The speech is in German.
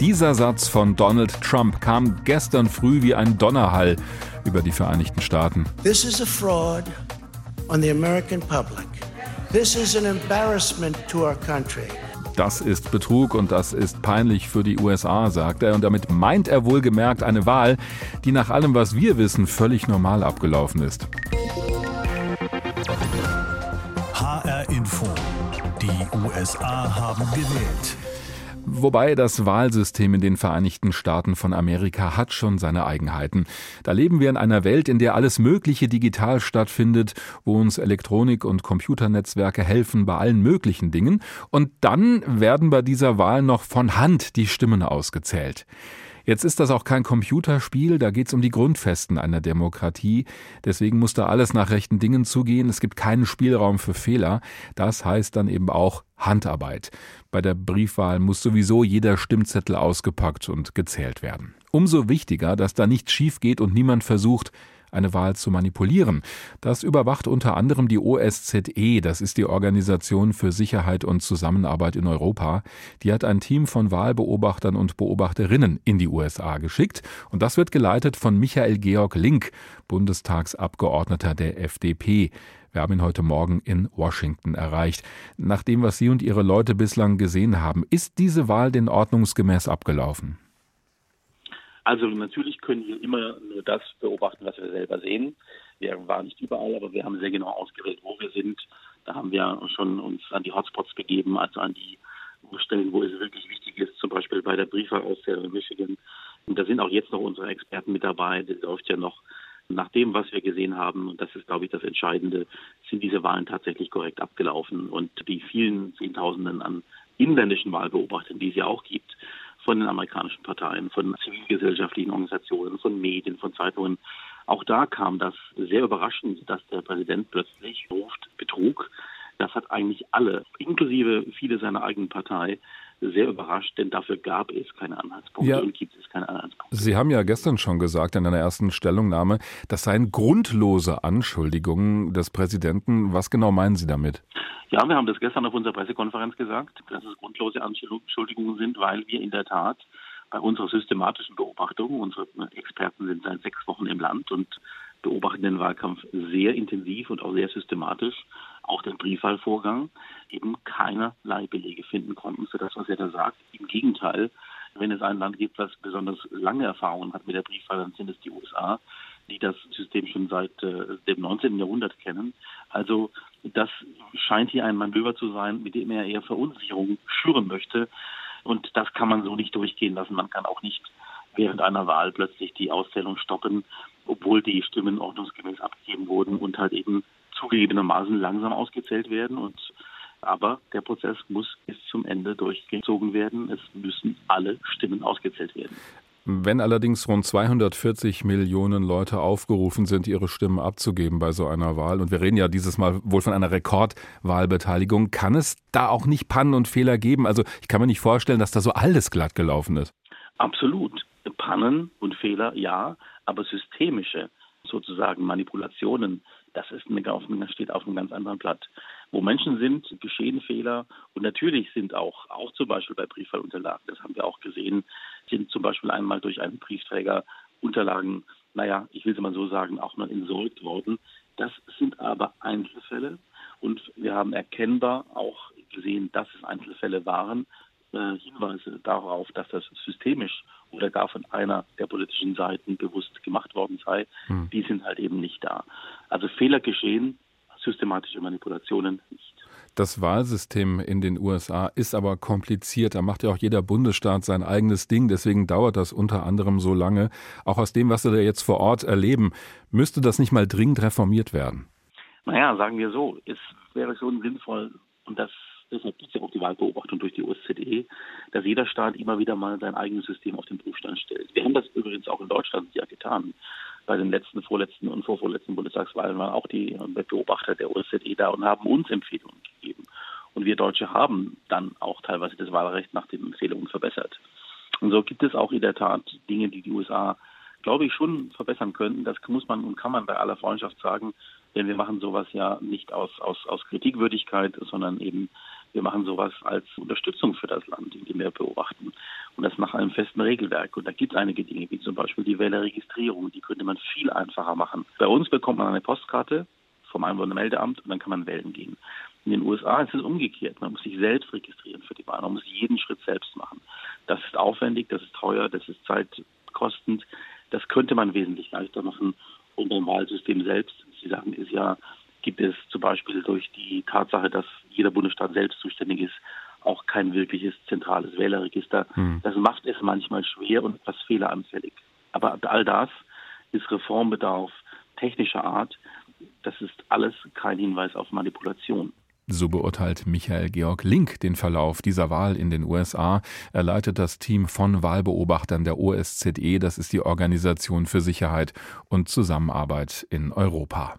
Dieser Satz von Donald Trump kam gestern früh wie ein Donnerhall über die Vereinigten Staaten. This is a fraud on the American public. This is an embarrassment to our country. Das ist Betrug und das ist peinlich für die USA, sagt er. Und damit meint er wohlgemerkt eine Wahl, die nach allem, was wir wissen, völlig normal abgelaufen ist. HR Info. Die USA haben gewählt. Wobei das Wahlsystem in den Vereinigten Staaten von Amerika hat schon seine Eigenheiten. Da leben wir in einer Welt, in der alles Mögliche digital stattfindet, wo uns Elektronik und Computernetzwerke helfen bei allen möglichen Dingen. Und dann werden bei dieser Wahl noch von Hand die Stimmen ausgezählt. Jetzt ist das auch kein Computerspiel, da geht es um die Grundfesten einer Demokratie. Deswegen muss da alles nach rechten Dingen zugehen. Es gibt keinen Spielraum für Fehler. Das heißt dann eben auch Handarbeit. Bei der Briefwahl muss sowieso jeder Stimmzettel ausgepackt und gezählt werden. Umso wichtiger, dass da nichts schief geht und niemand versucht, eine Wahl zu manipulieren. Das überwacht unter anderem die OSZE, das ist die Organisation für Sicherheit und Zusammenarbeit in Europa. Die hat ein Team von Wahlbeobachtern und Beobachterinnen in die USA geschickt und das wird geleitet von Michael Georg Link, Bundestagsabgeordneter der FDP. Wir haben ihn heute Morgen in Washington erreicht. Nach dem, was Sie und Ihre Leute bislang gesehen haben, ist diese Wahl denn ordnungsgemäß abgelaufen? Also natürlich können wir immer nur das beobachten, was wir selber sehen. Wir waren nicht überall, aber wir haben sehr genau ausgewählt, wo wir sind. Da haben wir schon uns an die Hotspots begeben, also an die Stellen, wo es wirklich wichtig ist, zum Beispiel bei der Briefwahlauszählung in Michigan. Und da sind auch jetzt noch unsere Experten mit dabei. Das läuft ja noch nach dem, was wir gesehen haben, und das ist, glaube ich, das Entscheidende, sind diese Wahlen tatsächlich korrekt abgelaufen. Und die vielen Zehntausenden an inländischen Wahlbeobachtern, die es ja auch gibt, von den amerikanischen Parteien, von zivilgesellschaftlichen Organisationen, von Medien, von Zeitungen. Auch da kam das sehr überraschend, dass der Präsident plötzlich ruft Betrug. Das hat eigentlich alle, inklusive viele seiner eigenen Partei, sehr überrascht, denn dafür gab es keine Anhaltspunkte ja. und gibt es keine Anhaltspunkte. Sie haben ja gestern schon gesagt in einer ersten Stellungnahme, das seien grundlose Anschuldigungen des Präsidenten. Was genau meinen Sie damit? Ja, wir haben das gestern auf unserer Pressekonferenz gesagt, dass es grundlose Anschuldigungen sind, weil wir in der Tat bei unserer systematischen Beobachtung, unsere Experten sind seit sechs Wochen im Land und beobachten den Wahlkampf sehr intensiv und auch sehr systematisch, auch den Briefwahlvorgang, eben keinerlei Belege finden konnten für das, was er da sagt. Im Gegenteil, wenn es ein Land gibt, was besonders lange Erfahrungen hat mit der Briefwahl, dann sind es die USA, die das System schon seit äh, dem 19. Jahrhundert kennen. Also das scheint hier ein Manöver zu sein, mit dem er eher Verunsicherung schüren möchte. Und das kann man so nicht durchgehen lassen. Man kann auch nicht während einer Wahl plötzlich die Auszählung stoppen, obwohl die Stimmen ordnungsgemäß abgegeben wurden und halt eben zugegebenermaßen langsam ausgezählt werden. Und aber der Prozess muss bis zum Ende durchgezogen werden. Es müssen alle Stimmen ausgezählt werden. Wenn allerdings rund 240 Millionen Leute aufgerufen sind, ihre Stimmen abzugeben bei so einer Wahl, und wir reden ja dieses Mal wohl von einer Rekordwahlbeteiligung, kann es da auch nicht Pannen und Fehler geben? Also ich kann mir nicht vorstellen, dass da so alles glatt gelaufen ist. Absolut. Pannen und Fehler, ja, aber systemische sozusagen Manipulationen, das ist eine, steht auf einem ganz anderen Blatt. Wo Menschen sind, geschehen Fehler und natürlich sind auch, auch zum Beispiel bei Briefwahlunterlagen, das haben wir auch gesehen, sind zum Beispiel einmal durch einen Briefträger Unterlagen, naja, ich will es mal so sagen, auch mal entsorgt worden. Das sind aber Einzelfälle und wir haben erkennbar auch gesehen, dass es Einzelfälle waren, äh, Hinweise darauf, dass das systemisch oder gar von einer der politischen Seiten bewusst gemacht worden sei, hm. die sind halt eben nicht da. Also Fehler geschehen, systematische Manipulationen nicht. Das Wahlsystem in den USA ist aber kompliziert. Da macht ja auch jeder Bundesstaat sein eigenes Ding. Deswegen dauert das unter anderem so lange. Auch aus dem, was Sie da jetzt vor Ort erleben, müsste das nicht mal dringend reformiert werden? Naja, sagen wir so, es wäre schon sinnvoll, und das deshalb gibt es ja auch die Wahlbeobachtung durch die OSZE, dass jeder Staat immer wieder mal sein eigenes System auf den Prüfstand stellt. Wir haben das übrigens auch in Deutschland ja getan. Bei den letzten, vorletzten und vorvorletzten Bundestagswahlen waren auch die Beobachter der OSZE da und haben uns Empfehlungen gegeben. Und wir Deutsche haben dann auch teilweise das Wahlrecht nach den Empfehlungen verbessert. Und so gibt es auch in der Tat Dinge, die die USA, glaube ich, schon verbessern könnten. Das muss man und kann man bei aller Freundschaft sagen, denn wir machen sowas ja nicht aus, aus, aus Kritikwürdigkeit, sondern eben Wir machen sowas als Unterstützung für das Land, indem wir beobachten. Und das nach einem festen Regelwerk. Und da gibt es einige Dinge, wie zum Beispiel die Wählerregistrierung. Die könnte man viel einfacher machen. Bei uns bekommt man eine Postkarte vom Einwohnermeldeamt und dann kann man wählen gehen. In den USA ist es umgekehrt. Man muss sich selbst registrieren für die Wahl. Man muss jeden Schritt selbst machen. Das ist aufwendig, das ist teuer, das ist zeitkostend. Das könnte man wesentlich leichter machen und beim Wahlsystem selbst. Sie sagen, ist ja, gibt es zum Beispiel durch die Tatsache, dass jeder Bundesstaat selbst ist, auch kein wirkliches zentrales Wählerregister. Hm. Das macht es manchmal schwer und etwas fehleranfällig. Aber all das ist Reformbedarf technischer Art. Das ist alles kein Hinweis auf Manipulation. So beurteilt Michael Georg Link den Verlauf dieser Wahl in den USA. Er leitet das Team von Wahlbeobachtern der OSZE, das ist die Organisation für Sicherheit und Zusammenarbeit in Europa.